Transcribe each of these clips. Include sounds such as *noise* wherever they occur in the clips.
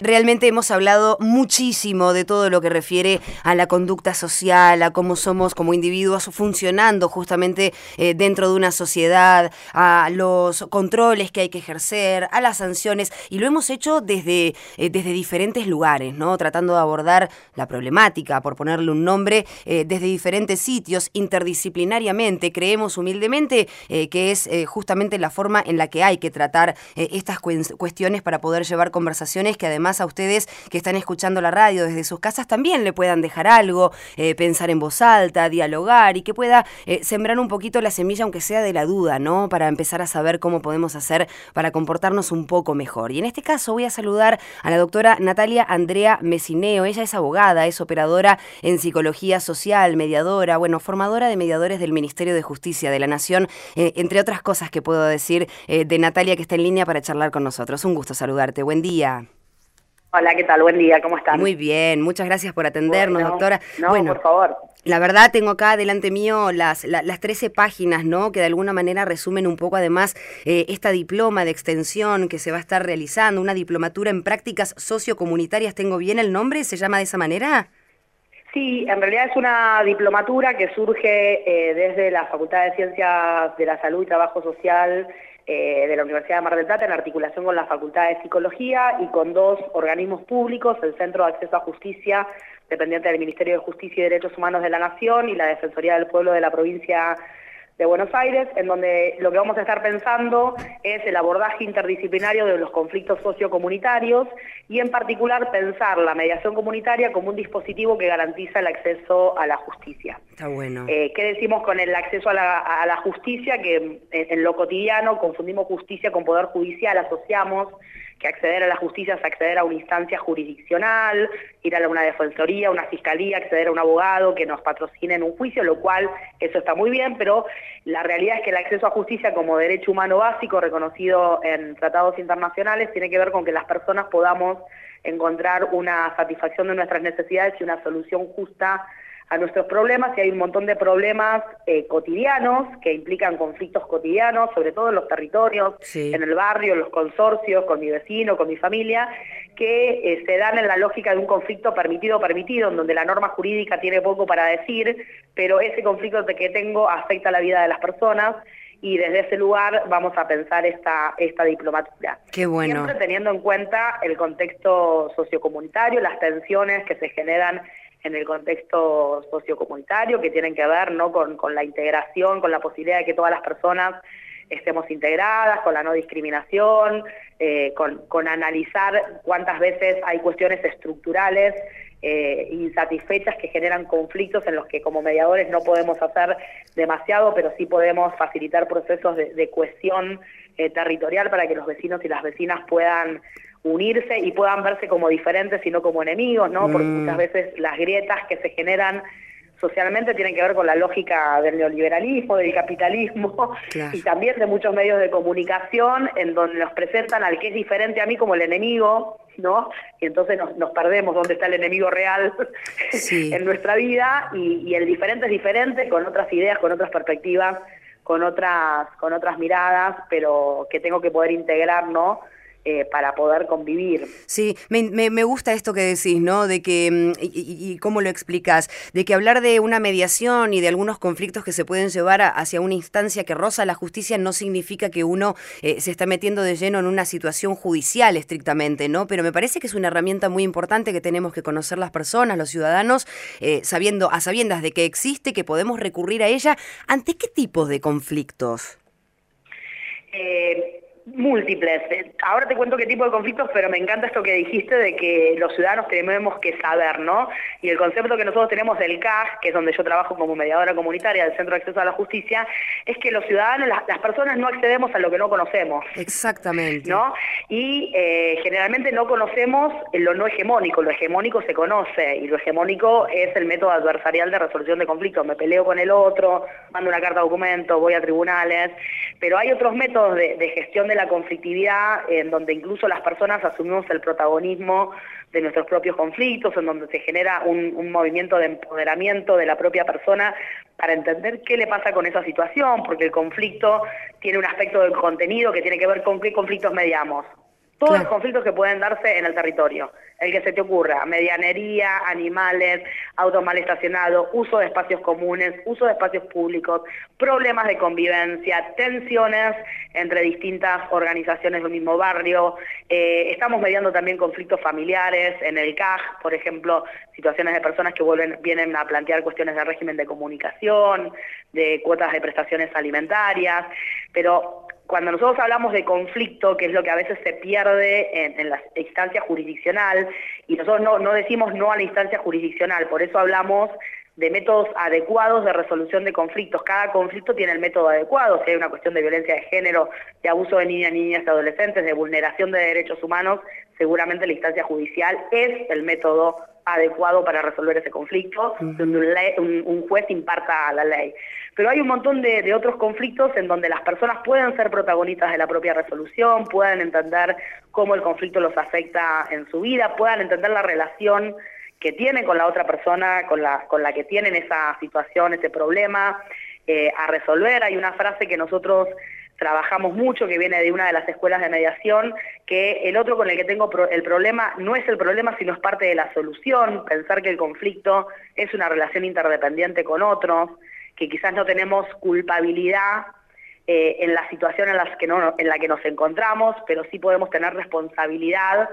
Realmente hemos hablado muchísimo de todo lo que refiere a la conducta social, a cómo somos como individuos funcionando justamente eh, dentro de una sociedad, a los controles que hay que ejercer, a las sanciones, y lo hemos hecho desde, eh, desde diferentes lugares, ¿no? Tratando de abordar la problemática, por ponerle un nombre, eh, desde diferentes sitios, interdisciplinariamente. Creemos humildemente que es justamente la forma en la que hay que tratar estas cuestiones para poder llevar conversaciones que además a ustedes que están escuchando la radio desde sus casas también le puedan dejar algo, eh, pensar en voz alta, dialogar y que pueda eh, sembrar un poquito la semilla, aunque sea de la duda, ¿no? Para empezar a saber cómo podemos hacer para comportarnos un poco mejor. Y en este caso voy a saludar a la doctora Natalia Andrea Mesineo. Ella es abogada, es operadora en psicología social, mediadora, bueno, formadora de mediadores del Ministerio de Justicia de la Nación, eh, entre otras cosas que puedo decir de Natalia que está en línea para charlar con nosotros. Un gusto saludarte. Buen día. Hola, ¿qué tal? Buen día, ¿cómo están? Muy bien, muchas gracias por atendernos, doctora. No, bueno, por favor. La verdad, tengo acá delante mío las, las 13 páginas, ¿no? Que de alguna manera resumen un poco, además, eh, esta diploma de extensión que se va a estar realizando, una diplomatura en prácticas sociocomunitarias. ¿Tengo bien el nombre? ¿Se llama de esa manera? Sí, en realidad es una diplomatura que surge eh, desde la Facultad de Ciencias de la Salud y Trabajo Social eh, de la Universidad de Mar del Plata en articulación con la Facultad de Psicología y con dos organismos públicos, el Centro de Acceso a Justicia, dependiente del Ministerio de Justicia y Derechos Humanos de la Nación, y la Defensoría del Pueblo de la provincia de Buenos Aires, en donde lo que vamos a estar pensando es el abordaje interdisciplinario de los conflictos sociocomunitarios y en particular pensar la mediación comunitaria como un dispositivo que garantiza el acceso a la justicia. Está bueno. Eh, ¿Qué decimos con el acceso a la, justicia? Que en lo cotidiano confundimos justicia con poder judicial, asociamos que acceder a la justicia es acceder a una instancia jurisdiccional, ir a una defensoría, una fiscalía, acceder a un abogado que nos patrocine en un juicio, lo cual eso está muy bien, pero la realidad es que el acceso a justicia como derecho humano básico reconocido en tratados internacionales tiene que ver con que las personas podamos encontrar una satisfacción de nuestras necesidades y una solución justa a nuestros problemas y hay un montón de problemas eh, cotidianos que implican conflictos cotidianos, sobre todo en los territorios, en el barrio, en los consorcios, con mi vecino, con mi familia, que eh, se dan en la lógica de un conflicto permitido-permitido, en donde la norma jurídica tiene poco para decir, pero ese conflicto que tengo afecta la vida de las personas y desde ese lugar vamos a pensar esta, esta diplomatura. Qué bueno. Siempre teniendo en cuenta el contexto sociocomunitario, las tensiones que se generan en el contexto sociocomunitario que tienen que ver ¿no? con, con la integración, con la posibilidad de que todas las personas estemos integradas, con la no discriminación, eh, con, con, analizar cuántas veces hay cuestiones estructurales eh, insatisfechas que generan conflictos en los que como mediadores no podemos hacer demasiado, pero sí podemos facilitar procesos de, de cohesión eh, territorial para que los vecinos y las vecinas puedan unirse y puedan verse como diferentes y no como enemigos, ¿no? Porque mm. muchas veces las grietas que se generan socialmente tienen que ver con la lógica del neoliberalismo, del capitalismo y también de muchos medios de comunicación en donde nos presentan al que es diferente a mí como el enemigo, ¿no? Y entonces nos, perdemos dónde está el enemigo real *laughs* en nuestra vida y, y el diferente es diferente con otras ideas, con otras perspectivas, con otras, con otras miradas, pero que tengo que poder integrar, ¿no? Eh, para poder convivir. Sí, me, me, gusta esto que decís, ¿no? De que, mm, y, cómo lo explicas, de que hablar de una mediación y de algunos conflictos que se pueden llevar hacia una instancia que roza la justicia no significa que uno eh, se está metiendo de lleno en una situación judicial estrictamente, ¿no? Pero me parece que es una herramienta muy importante que tenemos que conocer las personas, los ciudadanos, eh, sabiendo, a sabiendas de que existe, que podemos recurrir a ella. ¿Ante qué tipos de conflictos? Eh, Múltiples. Eh, ahora te cuento qué tipo de conflictos, pero me encanta esto que dijiste de que los ciudadanos tenemos que saber, ¿no? Y el concepto que nosotros tenemos del CAG, que es donde yo trabajo como mediadora comunitaria del Centro de Acceso a la Justicia, es que los ciudadanos, las, personas no accedemos a lo que no conocemos. Exactamente. ¿No? Y eh, generalmente no conocemos lo no hegemónico, lo hegemónico se conoce y lo hegemónico es el método adversarial de resolución de conflictos. Me peleo con el otro, mando una carta de documento, voy a tribunales, pero hay otros métodos de, de gestión de la conflictividad en donde incluso las personas asumimos el protagonismo de nuestros propios conflictos, en donde se genera un, movimiento de empoderamiento de la propia persona para entender qué le pasa con esa situación, porque el conflicto tiene un aspecto del contenido que tiene que ver con qué conflictos mediamos. Todos los conflictos que pueden darse en el territorio el que se te ocurra, medianería, animales, autos mal estacionados, uso de espacios comunes, uso de espacios públicos, problemas de convivencia, tensiones entre distintas organizaciones del mismo barrio. Eh, estamos mediando también conflictos familiares en el CAG, por ejemplo, situaciones de personas que vuelven, vienen a plantear cuestiones de régimen de comunicación, de cuotas de prestaciones alimentarias, pero cuando nosotros hablamos de conflicto, que es lo que a veces se pierde en, la instancia jurisdiccional, y nosotros no, no decimos no a la instancia jurisdiccional, por eso hablamos de métodos adecuados de resolución de conflictos. Cada conflicto tiene el método adecuado, si hay una cuestión de violencia de género, de abuso de niñas, niñas y adolescentes, de vulneración de derechos humanos, seguramente la instancia judicial es el método adecuado para resolver ese conflicto, donde un, juez imparta la ley. Pero hay un montón de, otros conflictos en donde las personas pueden ser protagonistas de la propia resolución, puedan entender cómo el conflicto los afecta en su vida, puedan entender la relación que tienen con la otra persona, con la, con la que tienen esa situación, ese problema, eh, a resolver. Hay una frase que nosotros trabajamos mucho, que viene de una de las escuelas de mediación, que el otro con el que tengo el problema no es el problema, sino es parte de la solución, pensar que el conflicto es una relación interdependiente con otros, que quizás no tenemos culpabilidad eh, en la situación en, las que no, en la que nos encontramos, pero sí podemos tener responsabilidad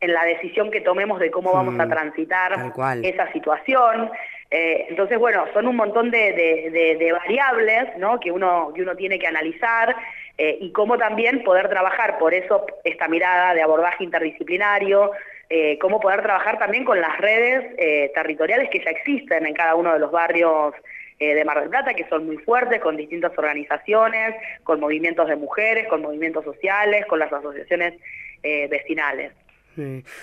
en la decisión que tomemos de cómo vamos a mm, transitar esa situación. Eh, entonces, bueno, son un montón de, variables ¿no? que, uno, que uno tiene que analizar eh, y cómo también poder trabajar, por eso esta mirada de abordaje interdisciplinario, eh, cómo poder trabajar también con las redes territoriales que ya existen en cada uno de los barrios de Mar del Plata, que son muy fuertes, con distintas organizaciones, con movimientos de mujeres, con movimientos sociales, con las asociaciones vecinales.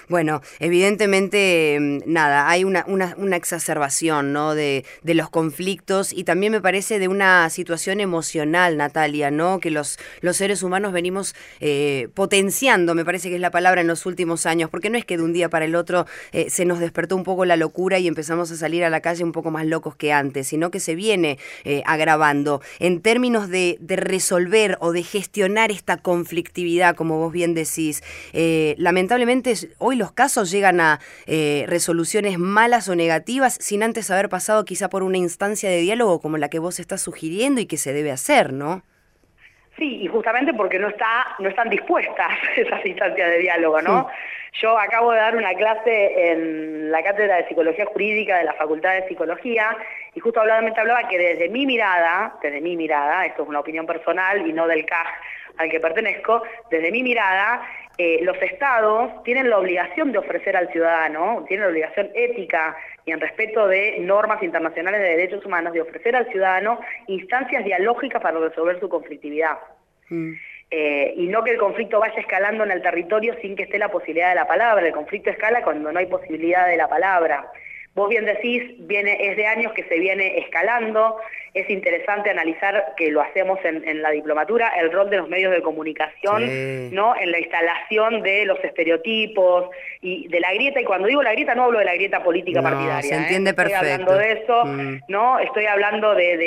Bueno, evidentemente, mm, nada, hay una, una, exacerbación ¿no? de, de, los conflictos y también me parece de una situación emocional, Natalia, ¿no? que los, los seres humanos venimos eh, potenciando, me parece que es la palabra en los últimos años, porque no es que de un día para el otro eh, se nos despertó un poco la locura y empezamos a salir a la calle un poco más locos que antes, sino que se viene eh, agravando. En términos de, de, resolver o de gestionar esta conflictividad, como vos bien decís, lamentablemente, hoy los casos llegan a eh, resoluciones malas o negativas sin antes haber pasado quizá por una instancia de diálogo como la que vos estás sugiriendo y que se debe hacer, ¿no? Sí, y justamente porque no está, no están dispuestas *laughs* esas instancias de diálogo, ¿no? Yo acabo de dar una clase en la cátedra de psicología jurídica de la Facultad de Psicología y justo hablaba, hablaba que desde mi mirada, desde mi mirada, esto es una opinión personal y no del CAG al que pertenezco, desde mi mirada, eh, los estados tienen la obligación de ofrecer al ciudadano, tienen la obligación ética y en respeto de normas internacionales de derechos humanos, de ofrecer al ciudadano instancias dialógicas para resolver su conflictividad. Mm. Eh, y no que el conflicto vaya escalando en el territorio sin que esté la posibilidad de la palabra. El conflicto escala cuando no hay posibilidad de la palabra. Vos bien decís, viene, es de años que se viene escalando, es interesante analizar, que lo hacemos en, la diplomatura, el rol de los medios de comunicación, ¿no? En la instalación de los estereotipos y de la grieta, y cuando digo la grieta no hablo de la grieta política partidaria. Se ¿eh? entiende perfecto. Estoy hablando de eso, mm. ¿no? Estoy hablando de,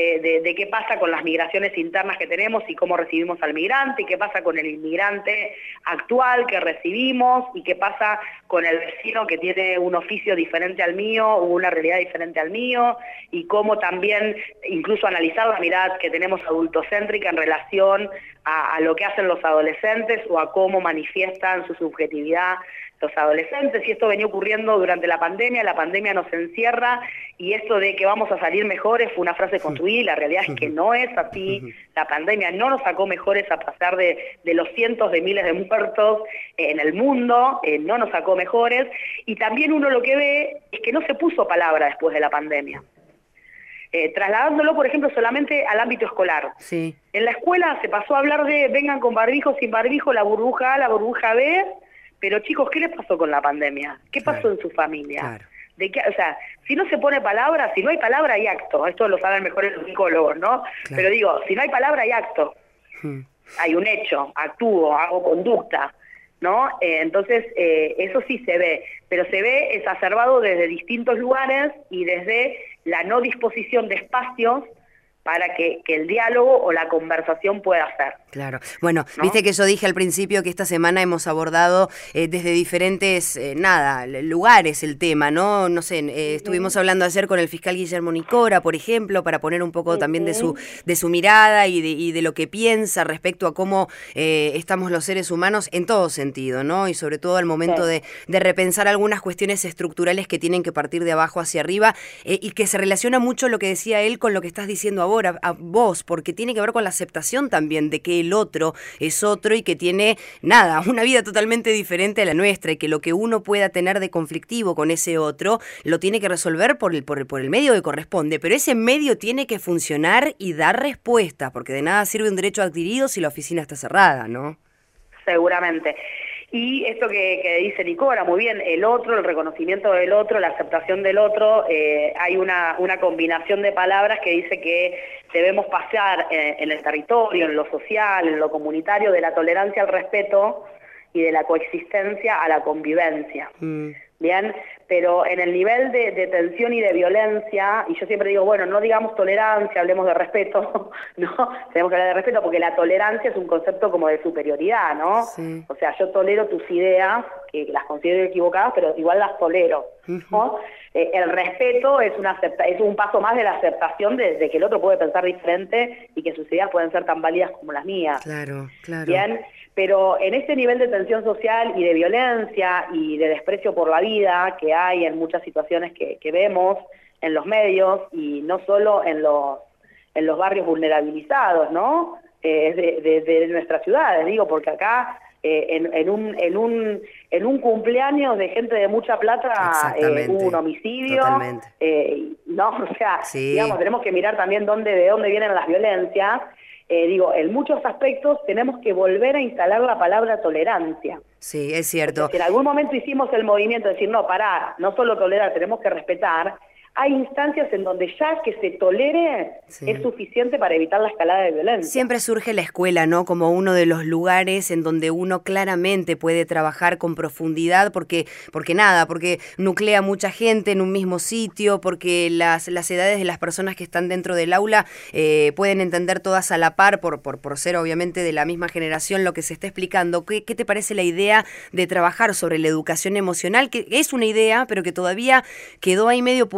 de, qué pasa con las migraciones internas que tenemos y cómo recibimos al migrante, y qué pasa con el inmigrante actual que recibimos, y qué pasa con el vecino que tiene un oficio diferente al mío una realidad diferente al mío y cómo también incluso analizar la mirada que tenemos adultocéntrica en relación a, lo que hacen los adolescentes o a cómo manifiestan su subjetividad los adolescentes. Y esto venía ocurriendo durante la pandemia, la pandemia nos encierra y esto de que vamos a salir mejores fue una frase construida y la realidad es que no es así, la pandemia no nos sacó mejores a pasar de, los cientos de miles de muertos en el mundo, eh, no nos sacó mejores. Y también uno lo que ve es que no se puso palabra después de la pandemia. Eh, trasladándolo, por ejemplo, solamente al ámbito escolar. Sí. En la escuela se pasó a hablar de vengan con barbijo, sin barbijo, la burbuja A, la burbuja B, pero chicos, ¿qué les pasó con la pandemia? ¿Qué pasó en su familia? de que, o sea, si no se pone palabra, si no hay palabra hay acto, esto lo saben mejor los psicólogos, ¿no? Pero digo, si no hay palabra hay acto, hmm. hay un hecho, actúo, hago conducta, ¿no? Eh, entonces, eh, eso sí se ve, pero se ve exacerbado desde distintos lugares y desde la no disposición de espacios para que, el diálogo o la conversación pueda ser. Claro. Bueno, viste que yo dije al principio que esta semana hemos abordado eh, desde diferentes, eh, nada, lugares el tema, ¿no? No sé, eh, estuvimos hablando ayer con el fiscal Guillermo Nicora, por ejemplo, para poner un poco también de su, de su mirada y de, y de lo que piensa respecto a cómo estamos los seres humanos en todo sentido, ¿no? Y sobre todo al momento de, de, repensar algunas cuestiones estructurales que tienen que partir de abajo hacia arriba y que se relaciona mucho lo que decía él con lo que estás diciendo ahora a vos, porque tiene que ver con la aceptación también de que el otro es otro y que tiene, nada, *laughs* una vida totalmente diferente a la nuestra y que lo que uno pueda tener de conflictivo con ese otro lo tiene que resolver por el, por el, por el medio que corresponde, pero ese medio tiene que funcionar y dar respuesta, porque de nada sirve un derecho adquirido si la oficina está cerrada, ¿no? Seguramente. Y esto que, dice Nicora, muy bien, el otro, el reconocimiento del otro, la aceptación del otro, eh, hay una, una, combinación de palabras que dice que debemos pasar eh, en el territorio, en lo social, en lo comunitario, de la tolerancia al respeto y de la coexistencia a la convivencia. Mm. Bien, pero en el nivel de, tensión y de violencia, y yo siempre digo, bueno, no digamos tolerancia, hablemos de respeto, *laughs* ¿no? Tenemos que hablar de respeto porque la tolerancia es un concepto como de superioridad, ¿no? O sea, yo tolero tus ideas, que las considero equivocadas, pero igual las tolero, ¿no? Eh, el respeto es, una es un paso más de la aceptación de, de, que el otro puede pensar diferente y que sus ideas pueden ser tan válidas como las mías. Claro, claro. Bien, pero en este nivel de tensión social y de violencia y de desprecio por la vida que hay en muchas situaciones que, vemos en los medios y no solo en los, en los barrios vulnerabilizados, ¿no? Eh, de, de, nuestras ciudades, digo, porque acá eh, en, en, un, en, un, en un cumpleaños de gente de mucha plata eh, hubo un homicidio. no, *laughs* o sea, digamos, tenemos que mirar también dónde, de dónde vienen las violencias eh, digo, en muchos aspectos tenemos que volver a instalar la palabra tolerancia. Sí, es cierto. si en algún momento hicimos el movimiento de decir, no, pará, no solo tolerar, tenemos que respetar, hay instancias en donde ya que se tolere es suficiente para evitar la escalada de violencia. Siempre surge la escuela, ¿no? Como uno de los lugares en donde uno claramente puede trabajar con profundidad, porque, porque nada, porque nuclea mucha gente en un mismo sitio, porque las, las edades de las personas que están dentro del aula eh, pueden entender todas a la par, por, por, por ser obviamente de la misma generación lo que se está explicando. ¿Qué, ¿Qué te parece la idea de trabajar sobre la educación emocional? Que es una idea, pero que todavía quedó ahí medio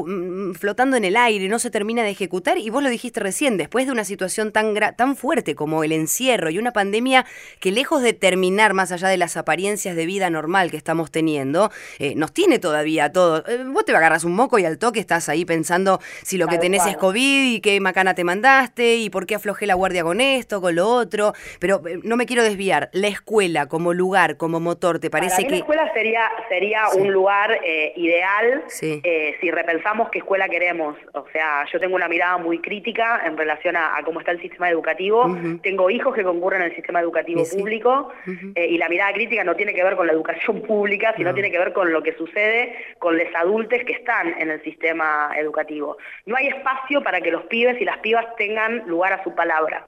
flotando en el aire, no se termina de ejecutar y vos lo dijiste recién, después de una situación tan, tan fuerte como el encierro y una pandemia que lejos de terminar más allá de las apariencias de vida normal que estamos teniendo, eh, nos tiene todavía todo. Eh, vos te agarras un moco y al toque estás ahí pensando si lo que tenés es COVID y qué macana te mandaste y por qué aflojé la guardia con esto, con lo otro, pero eh, no me quiero desviar. La escuela como lugar, como motor, ¿te parece que...? La escuela sería, sería un lugar ideal si repensamos qué escuela queremos. O sea, yo tengo una mirada muy crítica en relación a, cómo está el sistema educativo. Tengo hijos que concurren al sistema educativo público eh, y la mirada crítica no tiene que ver con la educación *laughs* pública, sino tiene que ver con lo que sucede con los adultos que están en el sistema educativo. No hay espacio para que los pibes y las pibas tengan lugar a su palabra.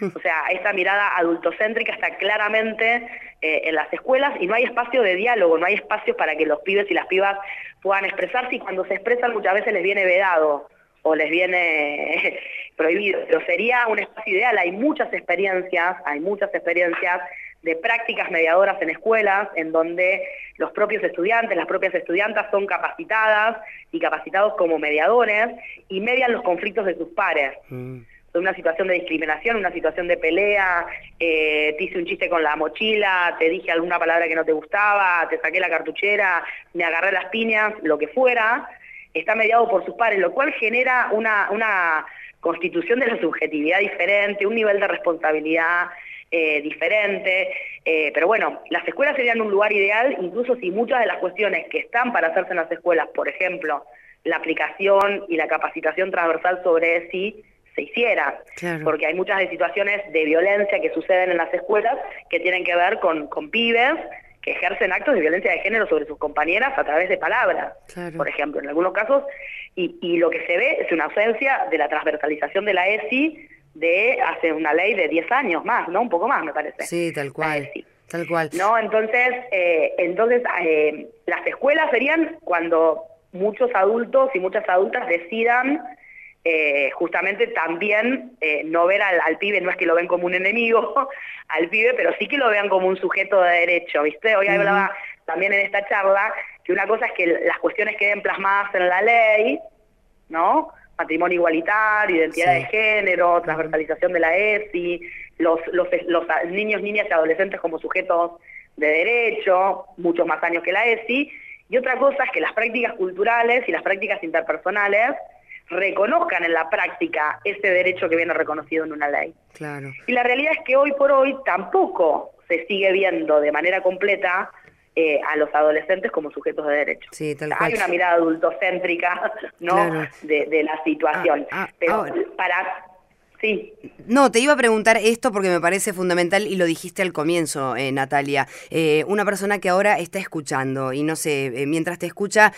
*laughs* O sea, esta mirada adultocéntrica está claramente eh, en las escuelas y no hay espacio de diálogo, no hay espacio para que los pibes y las pibas puedan expresarse y cuando se expresan muchas veces les viene vedado o les viene *laughs* prohibido, pero sería un espacio ideal. Hay muchas experiencias, hay muchas experiencias de prácticas mediadoras en escuelas, en donde los propios estudiantes, las propias estudiantas son capacitadas y capacitados como mediadores y median los conflictos de sus pares. Mm una situación de discriminación, una situación de pelea, eh, te hice un chiste con la mochila, te dije alguna palabra que no te gustaba, te saqué la cartuchera, me agarré las piñas, lo que fuera, está mediado por sus pares, lo cual genera una, una constitución de la subjetividad diferente, un nivel de responsabilidad eh, diferente, eh, pero bueno, las escuelas serían un lugar ideal, incluso si muchas de las cuestiones que están para hacerse en las escuelas, por ejemplo, la aplicación y la capacitación transversal sobre sí, se hiciera, porque hay muchas de situaciones de violencia que suceden en las escuelas que tienen que ver con, con pibes que ejercen actos de violencia de género sobre sus compañeras a través de palabras, por ejemplo, en algunos casos, y, y lo que se ve es una ausencia de la transversalización de la ESI de hace una ley de 10 años más, ¿no? Un poco más, me parece. Sí, tal cual. Tal cual. No, entonces, eh, entonces eh, las escuelas serían cuando muchos adultos y muchas adultas decidan eh, justamente también no ver al, pibe, no es que lo ven como un enemigo *laughs* al pibe, pero sí que lo vean como un sujeto de derecho, ¿viste? Hoy hablaba también en esta charla que una cosa es que las cuestiones queden plasmadas en la ley, ¿no? Matrimonio igualitario, identidad de género, transversalización de la ESI, los, los, los niños, niñas y adolescentes como sujetos de derecho, muchos más años que la ESI, y otra cosa es que las prácticas culturales y las prácticas interpersonales reconozcan en la práctica ese derecho que viene reconocido en una ley. Claro. Y la realidad es que hoy por hoy tampoco se sigue viendo de manera completa eh, a los adolescentes como sujetos de derecho. Sí, Hay una mirada adultocéntrica ¿no? de, la situación. Ah, ah, Pero para Sí. No, te iba a preguntar esto porque me parece fundamental y lo dijiste al comienzo, eh, Natalia. Eh, una persona que ahora está escuchando y no sé, eh, mientras te escucha,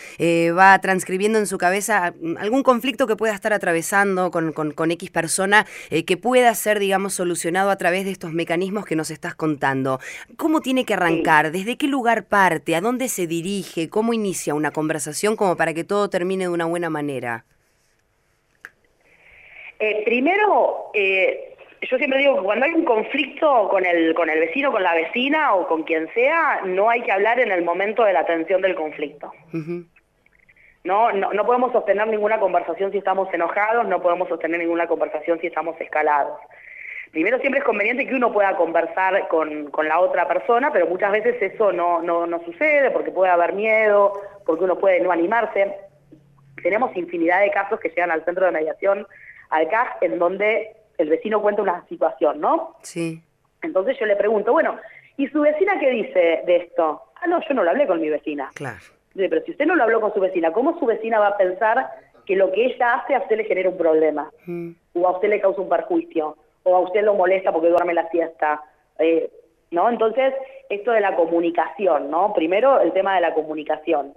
va transcribiendo en su cabeza algún conflicto que pueda estar atravesando con, con, X persona que pueda ser, digamos, solucionado a través de estos mecanismos que nos estás contando. ¿Cómo tiene que arrancar? ¿Desde qué lugar parte? ¿A dónde se dirige? ¿Cómo inicia una conversación como para que todo termine de una buena manera? Eh, primero, eh, yo siempre digo que cuando hay un conflicto con el, con el vecino, con la vecina o con quien sea, no hay que hablar en el momento de la atención del conflicto. no, no, no podemos sostener ninguna conversación si estamos enojados, no podemos sostener ninguna conversación si estamos escalados. Primero siempre es conveniente que uno pueda conversar con, con la otra persona, pero muchas veces eso no, no, no sucede porque puede haber miedo, porque uno puede no animarse. Tenemos infinidad de casos que llegan al centro de mediación al CAS en donde el vecino cuenta una situación, ¿no? Sí. Entonces yo le pregunto, bueno, ¿y su vecina qué dice de esto? Ah, no, yo no lo hablé con mi vecina. Claro. Pero si usted no lo habló con su vecina, ¿cómo su vecina va a pensar que lo que ella hace a usted le genera un problema? Mm. O a usted le causa un perjuicio? ¿O a usted lo molesta porque duerme la siesta? Eh, ¿No? Entonces, esto de la comunicación, ¿no? Primero, el tema de la comunicación.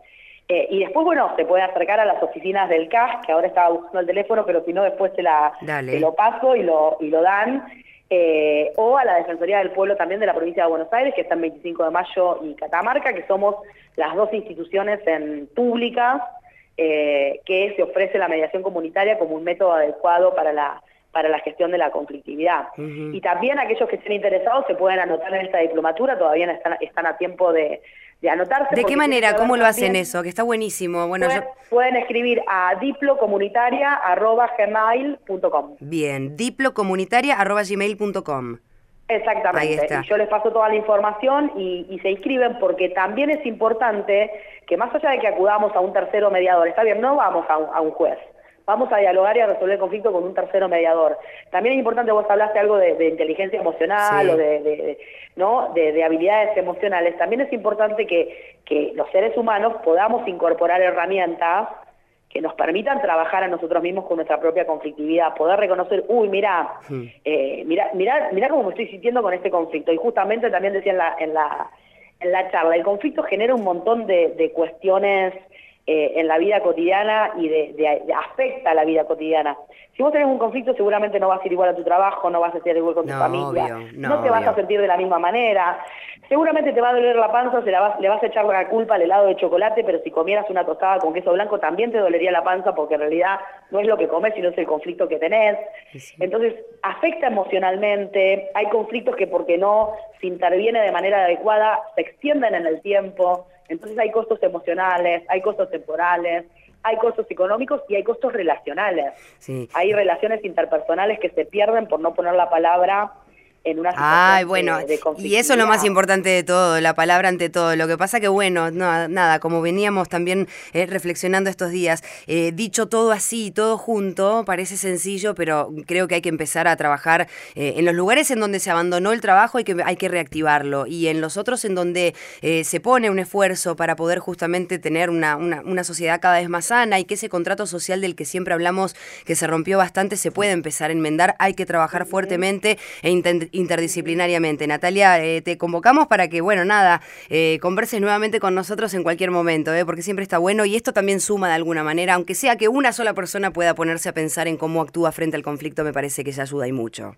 Eh, y después, bueno, se puede acercar a las oficinas del CAS, que ahora estaba buscando el teléfono, pero si no, después te, la, lo paso y lo, y lo dan. Eh, o a la Defensoría del Pueblo también de la provincia de Buenos Aires, que está en 25 de mayo y Catamarca, que somos las dos instituciones en públicas eh, que se ofrece la mediación comunitaria como un método adecuado para la para la gestión de la conflictividad. Y también aquellos que estén interesados se pueden anotar en esta diplomatura, todavía están, están a tiempo de, de anotarse. ¿De qué manera? ¿Cómo lo hacen eso? Que está buenísimo. Bueno, pueden, pueden escribir a diplocomunitaria.gmail.com Bien, diplocomunitaria.gmail.com Exactamente. Y yo les paso toda la información y, se inscriben porque también es importante que más allá de que acudamos a un tercero mediador, está bien, no vamos a un juez, vamos a dialogar y a resolver el conflicto con un tercero mediador. También es importante, vos hablaste algo de, inteligencia emocional o de, ¿no? De, habilidades emocionales. También es importante que, que los seres humanos podamos incorporar herramientas que nos permitan trabajar a nosotros mismos con nuestra propia conflictividad, poder reconocer, uy, mira, hmm. eh, mira, mira, mira cómo me estoy sintiendo con este conflicto. Y justamente también decía en la, en la, en la charla, el conflicto genera un montón de, de cuestiones eh, en la vida cotidiana y de, afecta a la vida cotidiana. Si vos tenés un conflicto, seguramente no vas a ir igual a tu trabajo, no vas a ser igual con tu familia, no, te vas a sentir de la misma manera. Seguramente te va a doler la panza, se la vas, le vas a echar la culpa al helado de chocolate, pero si comieras una tostada con queso blanco también te dolería la panza porque en realidad no es lo que comes, sino es el conflicto que tenés. Entonces, afecta emocionalmente, hay conflictos que porque no se interviene de manera adecuada, se extienden en el tiempo, entonces hay costos emocionales, hay costos temporales, hay costos económicos y hay costos relacionales. Hay relaciones interpersonales que se pierden por no poner la palabra en una situación bueno, y eso es lo más importante de todo, la palabra ante todo. Lo que pasa que, bueno, no, nada, como veníamos también eh, reflexionando estos días, eh, dicho todo así, todo junto, parece sencillo, pero creo que hay que empezar a trabajar eh, en los lugares en donde se abandonó el trabajo, hay que, hay que reactivarlo, y en los otros en donde se pone un esfuerzo para poder justamente tener una, una, una sociedad cada vez más sana y que ese contrato social del que siempre hablamos, que se rompió bastante, se puede empezar a enmendar, hay que trabajar fuertemente e intentar interdisciplinariamente. Natalia, eh, te convocamos para que, bueno, nada, eh, converses nuevamente con nosotros en cualquier momento, ¿eh? porque siempre está bueno y esto también suma de alguna manera, aunque sea que una sola persona pueda ponerse a pensar en cómo actúa frente al conflicto, me parece que ya ayuda y mucho.